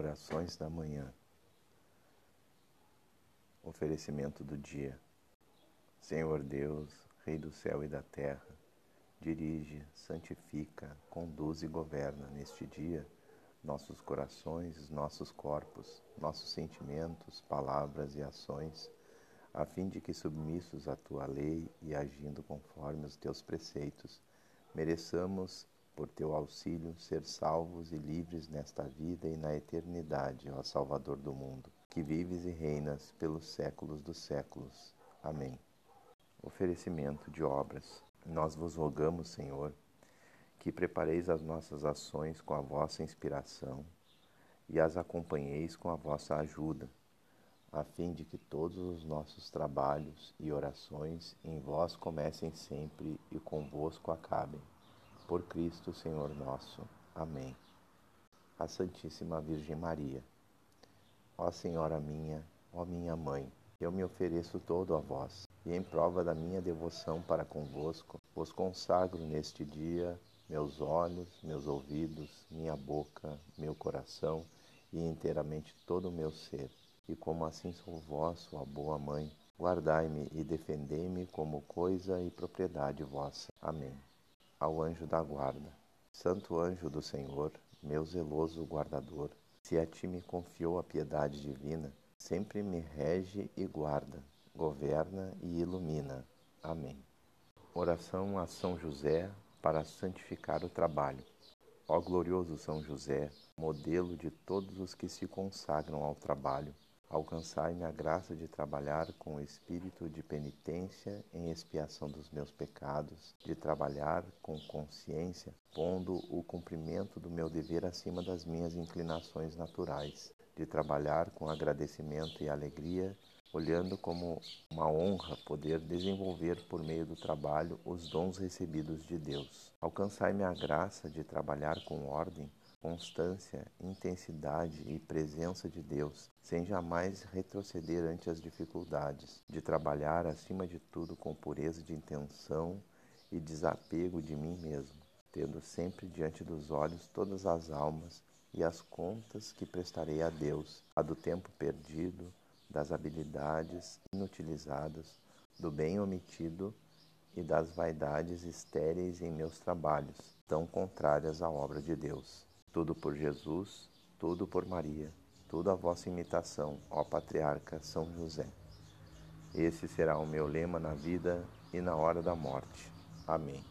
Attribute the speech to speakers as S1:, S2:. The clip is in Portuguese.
S1: Orações da manhã. Oferecimento do dia. Senhor Deus, Rei do céu e da terra, dirige, santifica, conduz e governa neste dia nossos corações, nossos corpos, nossos sentimentos, palavras e ações, a fim de que, submissos à tua lei e agindo conforme os teus preceitos, mereçamos por teu auxílio, ser salvos e livres nesta vida e na eternidade, ó Salvador do mundo, que vives e reinas pelos séculos dos séculos. Amém. Oferecimento de obras. Nós vos rogamos, Senhor, que prepareis as nossas ações com a vossa inspiração e as acompanheis com a vossa ajuda, a fim de que todos os nossos trabalhos e orações em vós comecem sempre e convosco acabem por Cristo Senhor nosso. Amém. A Santíssima Virgem Maria. Ó Senhora minha, ó minha mãe, eu me ofereço todo a vós, e em prova da minha devoção para convosco, vos consagro neste dia meus olhos, meus ouvidos, minha boca, meu coração e inteiramente todo o meu ser. E como assim sou vosso, a boa mãe, guardai-me e defendei-me como coisa e propriedade vossa. Amém ao anjo da guarda. Santo anjo do Senhor, meu zeloso guardador, se a ti me confiou a piedade divina, sempre me rege e guarda, governa e ilumina. Amém. Oração a São José para santificar o trabalho. Ó glorioso São José, modelo de todos os que se consagram ao trabalho, Alcançai-me a graça de trabalhar com o espírito de penitência em expiação dos meus pecados, de trabalhar com consciência, pondo o cumprimento do meu dever acima das minhas inclinações naturais, de trabalhar com agradecimento e alegria, olhando como uma honra poder desenvolver por meio do trabalho os dons recebidos de Deus. Alcançai-me a graça de trabalhar com ordem constância, intensidade e presença de Deus, sem jamais retroceder ante as dificuldades, de trabalhar acima de tudo com pureza de intenção e desapego de mim mesmo, tendo sempre diante dos olhos todas as almas e as contas que prestarei a Deus, a do tempo perdido, das habilidades inutilizadas, do bem omitido e das vaidades estéreis em meus trabalhos, tão contrárias à obra de Deus. Tudo por Jesus, tudo por Maria, tudo a vossa imitação, ó Patriarca São José. Esse será o meu lema na vida e na hora da morte. Amém.